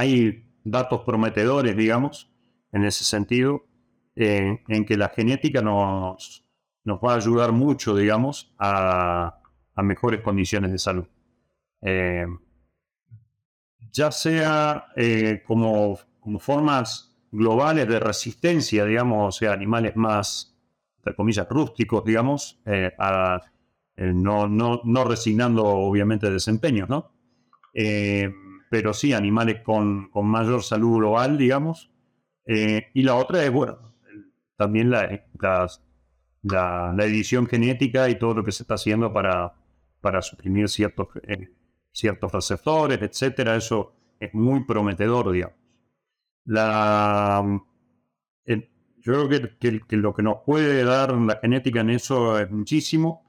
hay datos prometedores, digamos, en ese sentido, en que la genética nos, nos va a ayudar mucho, digamos, a, mejores condiciones de salud. Eh, ya sea eh, como, como, formas globales de resistencia, digamos, o sea, animales más, entre comillas, rústicos, digamos, eh, no, no, no, resignando obviamente desempeños, ¿no? Pero sí animales con, con, mayor salud global, digamos. y la otra es, bueno, también la, las, la, edición genética y todo lo que se está haciendo para, para suprimir ciertos, eh, ciertos receptores, etcétera. Eso es muy prometedor, digamos. La, yo creo que, lo que nos puede dar la genética en eso es muchísimo.